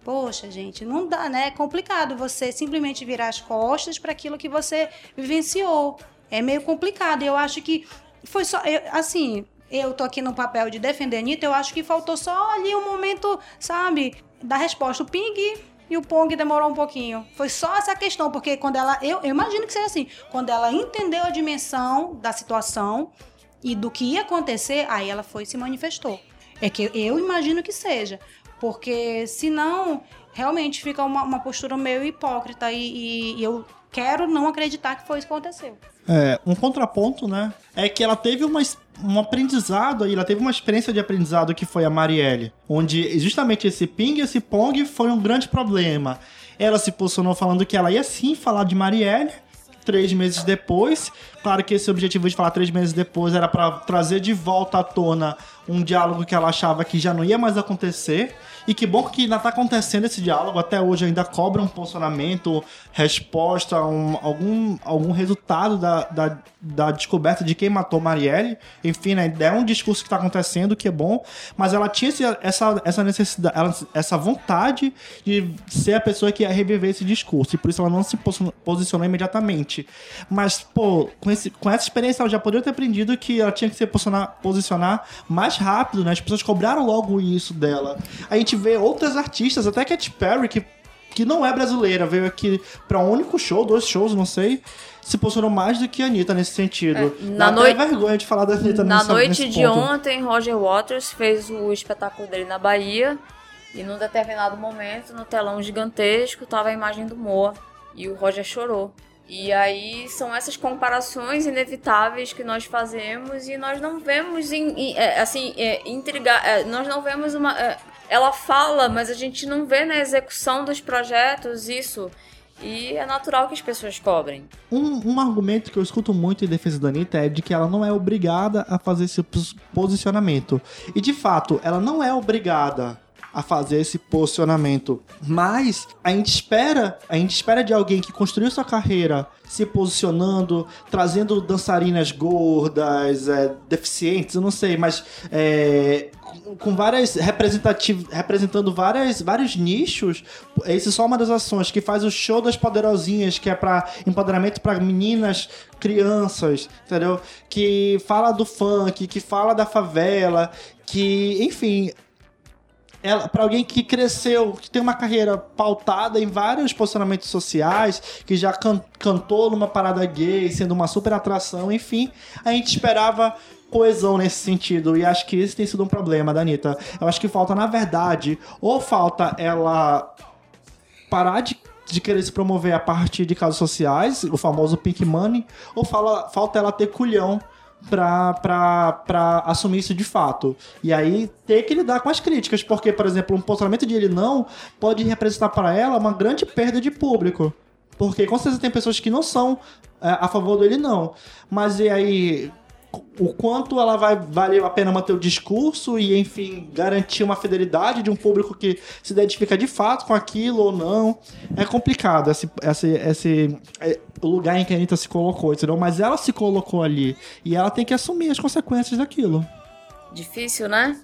Poxa, gente, não dá, né? É complicado você simplesmente virar as costas para aquilo que você vivenciou. É meio complicado. Eu acho que foi só. eu- assim, eu tô aqui no papel de defender a Anitta, eu acho que faltou só ali um momento, sabe, da resposta. O ping e o pong demorou um pouquinho. Foi só essa questão, porque quando ela. Eu, eu imagino que seja assim. Quando ela entendeu a dimensão da situação e do que ia acontecer, aí ela foi e se manifestou. É que eu imagino que seja. Porque senão, realmente fica uma, uma postura meio hipócrita e, e- e eu quero não acreditar que foi isso que aconteceu. É, um contraponto, né? É que ela teve uma, um aprendizado aí, ela teve uma experiência de aprendizado que foi a Marielle, onde justamente esse ping e esse pong foi um grande problema. Ela se posicionou falando que ela ia sim falar de Marielle. Três meses depois, claro que esse objetivo de falar três meses depois era para trazer de volta à tona um diálogo que ela achava que já não ia mais acontecer. E que bom que ainda tá acontecendo esse diálogo, até hoje ainda cobra um posicionamento, resposta, um- algum, algum resultado da, da, da descoberta de quem matou Marielle. Enfim, né, é um discurso que tá acontecendo, que é bom, mas ela tinha essa, essa necessidade, essa vontade de ser a pessoa que ia reviver esse discurso, e por isso ela não se posi- posicionou imediatamente. Mas, pô, com, esse, com essa experiência ela já poderia ter aprendido que ela tinha que se posicionar, posicionar mais rápido, né? As pessoas cobraram logo isso dela. A gente vê outras artistas, até Katy Perry, que, que não é brasileira, veio aqui pra um único show, dois shows, não sei, se posicionou mais do que a Anitta nesse sentido. É, na noite- vergonha de falar da Anitta Na nessa- noite de ponto. ontem, Roger Waters fez o espetáculo dele na Bahia e num determinado momento, no telão gigantesco, tava a imagem do Moa e o Roger chorou. E aí são essas comparações inevitáveis que nós fazemos e nós não vemos em, em- é, assim é, intrigar, é, nós não vemos uma é, ela fala, mas a gente não vê na execução dos projetos isso. E é natural que as pessoas cobrem. Um, um argumento que eu escuto muito em defesa da Anitta é de que ela não é obrigada a fazer esse pos- posicionamento. E de fato, ela não é obrigada a fazer esse posicionamento. Mas a gente espera, a gente espera de alguém que construiu sua carreira se posicionando, trazendo dançarinas gordas, é, deficientes, eu não sei, mas é, com- várias representativas, representando várias, vários nichos. Esse é só uma das ações que faz o show das poderosinhas, que é para empoderamento para meninas, crianças, entendeu? Que fala do funk, que fala da favela, que, enfim, ela para alguém que cresceu, que tem uma carreira pautada em vários posicionamentos sociais, que já can- cantou numa parada gay, sendo uma super atração, enfim, a gente esperava coesão nesse sentido e acho que esse tem sido um problema da Anitta. Eu acho que falta, na verdade, ou falta ela parar de, de querer se promover a partir de casos sociais, o famoso pink money, ou fala, falta ela ter culhão pra, assumir isso de fato. E aí ter que lidar com as críticas, porque, por exemplo, um posicionamento de ele não pode representar para ela uma grande perda de público. Porque com certeza tem pessoas que não são é, a favor dele, não. Mas e aí, o quanto ela vai valer a pena manter o discurso e, enfim, garantir uma fidelidade de um público que se identifica de fato com aquilo ou não. É complicado esse, esse, esse é, lugar em que a Anitta se colocou, entendeu? Mas ela se colocou ali e ela tem que assumir as consequências daquilo. Difícil, né?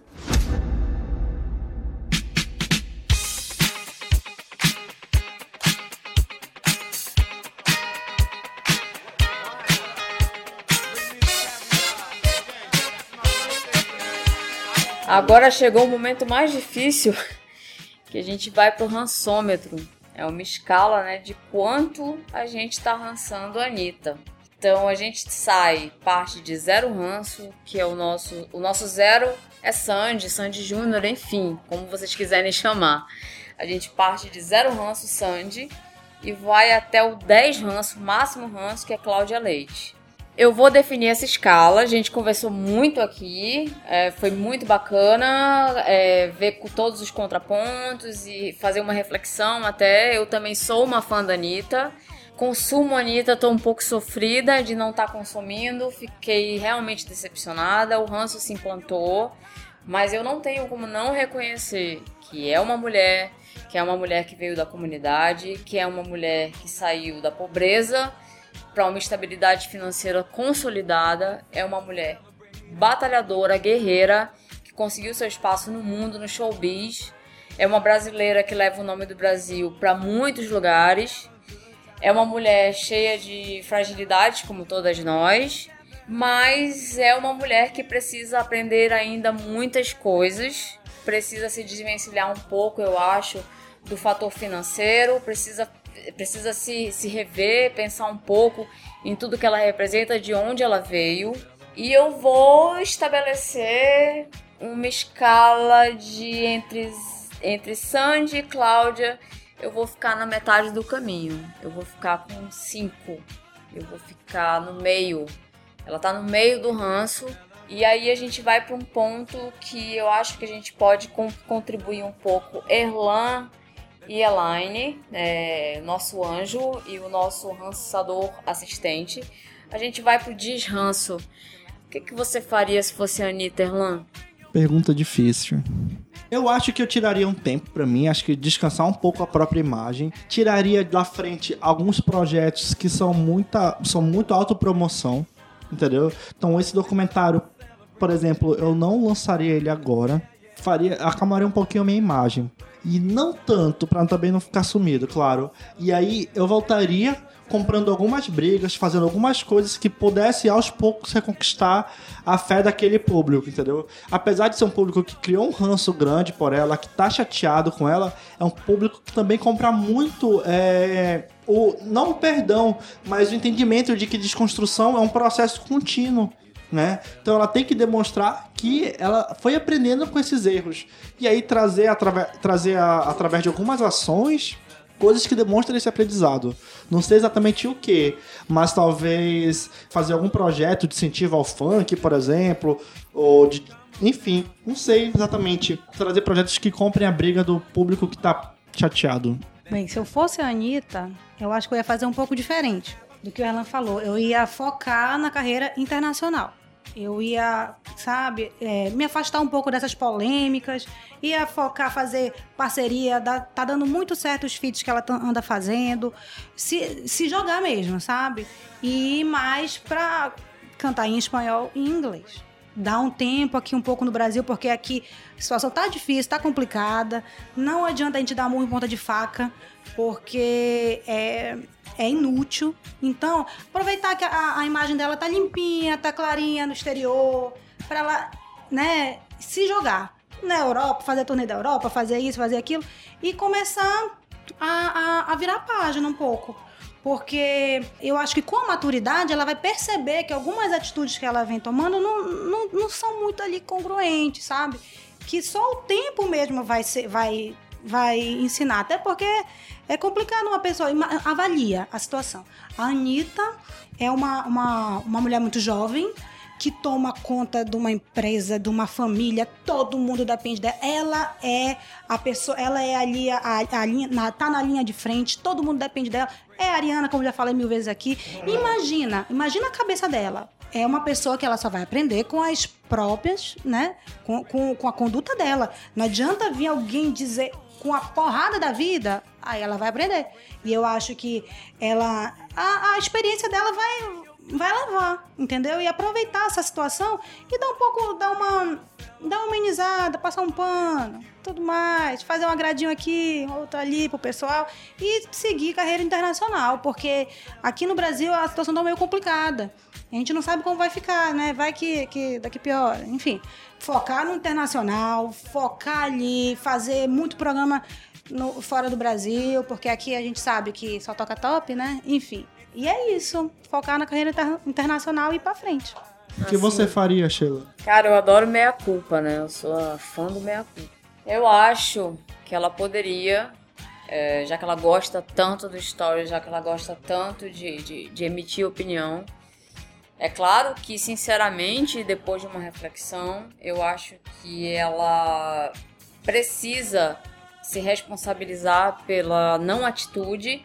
Agora chegou o momento mais difícil, *laughs* que a gente vai pro rançômetro. É uma escala, né, de quanto a gente tá rançando a Anitta. Então a gente sai, parte de zero ranço, que é o nosso. O nosso zero é Sandy, Sandy Júnior, enfim, como vocês quiserem *laughs* chamar. A gente parte de zero ranço Sandy e vai até o 10 ranço, máximo ranço, que é Cláudia Leite. Eu vou definir essa escala, a gente conversou muito aqui, é, foi muito bacana é, ver com todos os contrapontos e fazer uma reflexão até. Eu também sou uma fã da Anitta. Consumo Anitta, tô um pouco sofrida de não estar consumindo, fiquei realmente decepcionada, o ranço se implantou, mas eu não tenho como não reconhecer que é uma mulher, que é uma mulher que veio da comunidade, que é uma mulher que saiu da pobreza para uma estabilidade financeira consolidada, é uma mulher batalhadora, guerreira, que conseguiu seu espaço no mundo, no showbiz. É uma brasileira que leva o nome do Brasil para muitos lugares. É uma mulher cheia de fragilidades, como todas nós, mas é uma mulher que precisa aprender ainda muitas coisas, precisa se desvencilhar um pouco, eu acho, do fator financeiro, precisa precisa se, se rever, pensar um pouco em tudo que ela representa, de onde ela veio. E eu vou estabelecer uma escala de entre, entre Sandy e Cláudia. Eu vou ficar na metade do caminho. Eu vou ficar com cinco. Eu vou ficar no meio. Ela tá no meio do ranço. E aí a gente vai para um ponto que eu acho que a gente pode con- contribuir um pouco. Erlan e Elaine, é, nosso anjo e o nosso rançador assistente. A gente vai pro desranço. O que, que você faria se fosse a Anitta Erlan? Pergunta difícil. Eu acho que eu tiraria um tempo pra mim, acho que descansar um pouco a própria imagem. Tiraria da frente alguns projetos que são, muita, são muito autopromoção, entendeu? Então esse documentário, por exemplo, eu não lançaria ele agora. Faria, acalmaria um pouquinho a minha imagem. E não tanto, pra também não ficar sumido, claro. E aí eu voltaria comprando algumas brigas, fazendo algumas coisas que pudesse aos poucos reconquistar a fé daquele público, entendeu? Apesar de ser um público que criou um ranço grande por ela, que tá chateado com ela, é um público que também compra muito é, o não o perdão, mas o entendimento de que desconstrução é um processo contínuo. Né? Então ela tem que demonstrar que ela foi aprendendo com esses erros. E aí trazer, atrave- trazer a- através de algumas ações coisas que demonstram esse aprendizado. Não sei exatamente o que, mas talvez fazer algum projeto de incentivo ao funk, por exemplo, ou de. Enfim, não sei exatamente. Trazer projetos que comprem a briga do público que tá chateado. Bem, se eu fosse a Anitta, eu acho que eu ia fazer um pouco diferente do que o Erlan falou. Eu ia focar na carreira internacional. Eu ia, sabe, é, me afastar um pouco dessas polêmicas, ia focar, fazer parceria, dá- tá dando muito certo os feats que ela tá- anda fazendo, se, se jogar mesmo, sabe? E mais pra cantar em espanhol e em inglês. Dar um tempo aqui um pouco no Brasil, porque aqui a situação tá difícil, tá complicada. Não adianta a gente dar murro em ponta de faca, porque é, é inútil. Então, aproveitar que a, a imagem dela tá limpinha, tá clarinha no exterior, pra ela, né, se jogar na Europa, fazer a turnê da Europa, fazer isso, fazer aquilo, e começar a, a, a virar a página um pouco. Porque eu acho que com a maturidade ela vai perceber que algumas atitudes que ela vem tomando não, não, não são muito ali congruentes, sabe? Que só o tempo mesmo vai, ser, vai, vai ensinar. Até porque é complicado uma pessoa. Avalia a situação. A Anitta é uma, uma, uma mulher muito jovem que toma conta de uma empresa, de uma família, todo mundo depende dela. Ela é a pessoa, ela é ali, a, a linha, na, tá na linha de frente, todo mundo depende dela. É a Ariana, como já falei mil vezes aqui. Imagina, imagina a cabeça dela. É uma pessoa que ela só vai aprender com as próprias, né? Com, com, com a conduta dela. Não adianta vir alguém dizer com a porrada da vida, aí ela vai aprender. E eu acho que ela. A, a experiência dela vai, vai levar, entendeu? E aproveitar essa situação e dar um pouco, dar uma, dar uma amenizada, passar um pano, tudo mais, fazer um agradinho aqui, outro ali pro pessoal e seguir carreira internacional, porque aqui no Brasil a situação tá meio complicada. A gente não sabe como vai ficar, né? Vai que, que daqui pior. Enfim, focar no internacional, focar ali, fazer muito programa no- fora do Brasil, porque aqui a gente sabe que só toca top, né? Enfim. E é isso. Focar na carreira inter- internacional e ir pra frente. O que você faria, Sheila? Cara, eu adoro meia culpa, né? Eu sou a fã do meia culpa. Eu acho que ela poderia, é, já que ela gosta tanto do story, já que ela gosta tanto de, de, de emitir opinião. É claro que, sinceramente, depois de uma reflexão, eu acho que ela precisa se responsabilizar pela não atitude.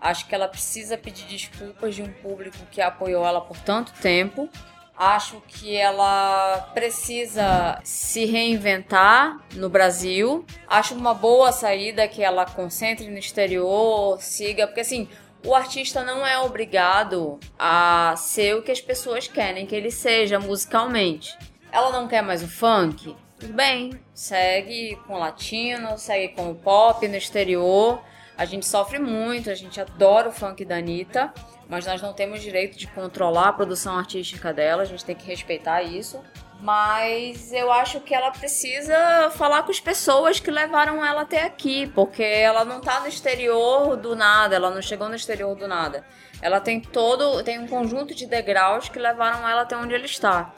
Acho que ela precisa pedir desculpas de um público que apoiou ela por tanto tempo. Acho que ela precisa se reinventar no Brasil. Acho uma boa saída que ela concentre no exterior, siga, porque assim, o artista não é obrigado a ser o que as pessoas querem que ele seja musicalmente. Ela não quer mais o funk? Tudo bem, segue com o latino, segue com o pop no exterior. A gente sofre muito, a gente adora o funk da Anitta, mas nós não temos direito de controlar a produção artística dela, a gente tem que respeitar isso. Mas eu acho que ela precisa falar com as pessoas que levaram ela até aqui, porque ela não tá no exterior do nada, ela não chegou no exterior do nada. Ela tem todo, tem um conjunto de degraus que levaram ela até onde ela está.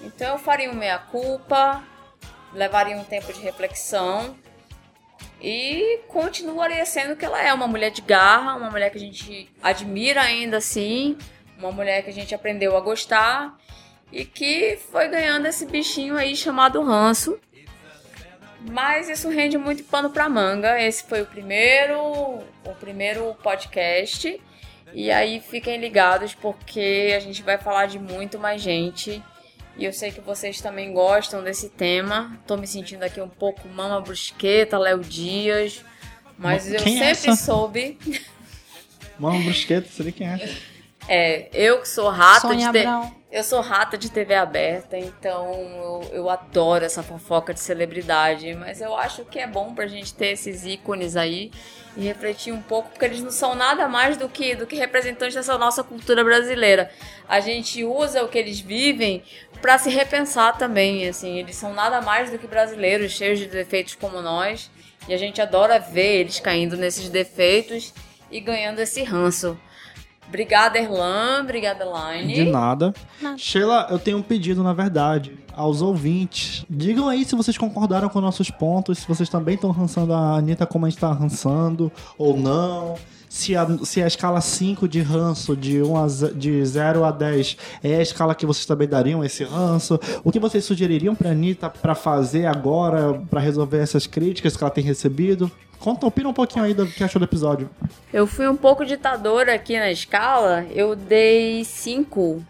Então eu faria um meia-culpa, levaria um tempo de reflexão e continuaria sendo que ela é, uma mulher de garra, uma mulher que a gente admira ainda assim, uma mulher que a gente aprendeu a gostar e que foi ganhando esse bichinho aí chamado ranço. Mas isso rende muito pano pra manga. Esse foi o primeiro, o primeiro podcast. E aí fiquem ligados porque a gente vai falar de muito mais gente. E eu sei que vocês também gostam desse tema. Tô me sentindo aqui um pouco Mama Brusqueta, Léo Dias. Mas eu Quem é sempre essa? soube. Mano, brusqueta, sei quem é. *laughs* É, eu que sou rata Sônia de te-. Eu sou rata de TV aberta, então eu, eu adoro essa fofoca de celebridade. Mas eu acho que é bom pra gente ter esses ícones aí e refletir um pouco, porque eles não são nada mais do que, do que representantes dessa nossa cultura brasileira. A gente usa o que eles vivem pra se repensar também, assim. Eles são nada mais do que brasileiros, cheios de defeitos como nós. E a gente adora ver eles caindo nesses defeitos e ganhando esse ranço. Obrigada, Erlan. Obrigada, Line. De nada. Sheila, eu tenho um pedido, na verdade, aos ouvintes. Digam aí se vocês concordaram com nossos pontos, se vocês também estão rançando a Anitta como a gente tá rançando, ou não. Se a, se a escala 5 de ranço, de, 1 a, de 0 a 10, é a escala que vocês também dariam esse ranço. O que vocês sugeririam pra Anitta pra fazer agora, pra resolver essas críticas que ela tem recebido? Conta, opina um pouquinho aí do que achou do episódio. Eu fui um pouco ditadora aqui na escala. Eu dei 5.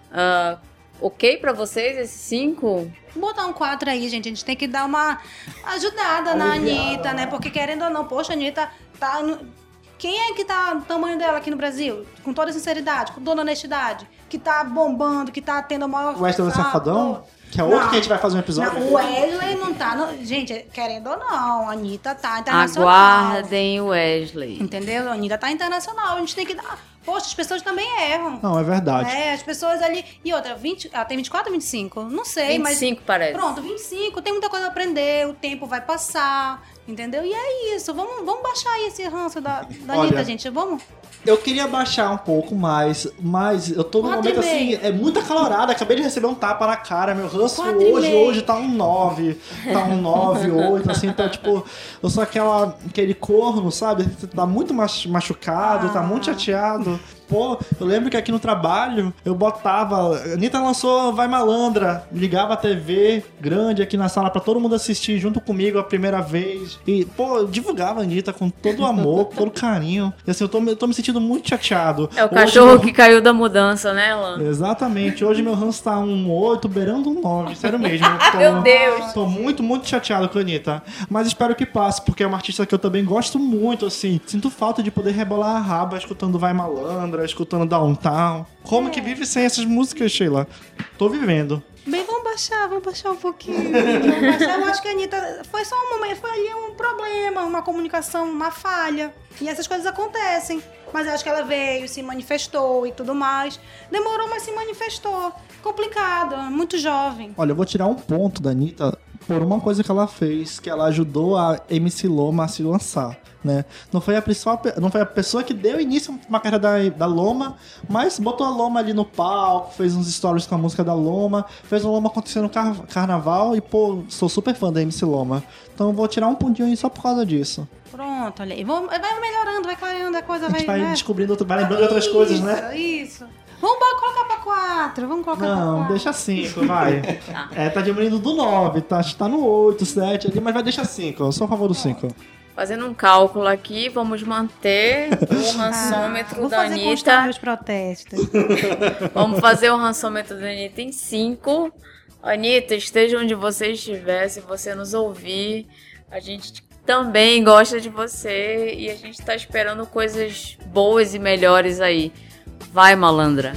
ok pra vocês esse 5? Vou botar um 4 aí, gente. A gente tem que dar uma ajudada na Anitta, né? Porque querendo ou não, poxa, a Anitta tá. no- Quem é que tá o tamanho dela aqui no Brasil? Com toda sinceridade, com toda honestidade. Que tá bombando, que tá tendo a maior. O Wesley Safadão, que é outro Não. que a gente vai fazer um episódio. Não, o Wesley não tá. no- Gente, querendo ou não, a Anitta tá internacional. Aguardem o Wesley. Entendeu? A Anitta tá internacional. A gente tem que dar. Poxa, as pessoas também erram. Não, é verdade. É, as pessoas ali. E outra, 20, ela tem 24 ou 25? Não sei, mas. 25 parece. Pronto, 25, tem muita coisa a aprender, o tempo vai passar, entendeu? E é isso, vamos, vamos baixar aí esse ranço da, da Olha, Anitta, gente, vamos? Eu queria baixar um pouco mais, mas eu tô num momento assim, é muito acalorado. Acabei de receber um tapa na cara. Meu ranço hoje, hoje tá um 9. Tá um 9, 8, *laughs* assim. Então, tipo, eu sou aquela, aquele corno, sabe? Tá muito mach- machucado, tá muito Ah. chateado. Pô, eu lembro que aqui no trabalho eu botava. Anitta lançou Vai Malandra, ligava a TV grande aqui na sala pra todo mundo assistir junto comigo a primeira vez. E, pô, eu divulgava a Anitta com todo o amor, com todo carinho. E assim, eu tô, me- eu tô me sentindo muito chateado. É o Hoje cachorro meu- que caiu da mudança, né, Lan? Exatamente, hoje meu ranço tá um 8, beirando um 9, sério mesmo. *laughs* Tô- Meu Deus. Tô muito, muito chateado com a Anitta. Mas espero que passe, porque é uma artista que eu também gosto muito, assim. Sinto falta de poder rebolar a raba escutando Vai Malandra, escutando Downtown. Como que vive sem essas músicas, Sheila? Tô vivendo. Bem, vamos baixar, vamos baixar um pouquinho. Vamos baixar. Eu acho que a Anitta foi só um momento, foi ali um problema, uma comunicação, uma falha. E essas coisas acontecem. Mas eu acho que ela veio, se manifestou e tudo mais. Demorou, mas se manifestou. Complicado, muito jovem. Olha, eu vou tirar um ponto da Anitta por uma coisa que ela fez, que ela ajudou a MC Loma a se lançar, né? Não foi a principal, não foi a pessoa que deu início à carreira da, da Loma, mas botou a Loma ali no palco, fez uns stories com a música da Loma, fez o Loma acontecer no car- carnaval e, pô, sou super fã da MC Loma. Então eu vou tirar um pontinho aí só por causa disso. Pronto, olha aí. Vamos- Vai melhorando, vai clareando, a coisa A gente vai. vai né? descobrindo, outro- vai lembrando de outras coisas, né? Isso. Vamos colocar pra quatro. Vamos colocar pra Não, quatro. deixa 5, vai. *laughs* É, tá diminuindo do 9, tá, tá no 8, 7 ali, mas vai deixar 5. Eu sou a favor do 5. Fazendo um cálculo aqui, vamos manter o rançômetro Ah, da fazer Anitta. meus protestos. *laughs* Vamos fazer o rançômetro da Anitta em 5. Anitta, esteja onde você estiver, se você nos ouvir, a gente também gosta de você e a gente tá esperando coisas boas e melhores aí. Vai, malandra.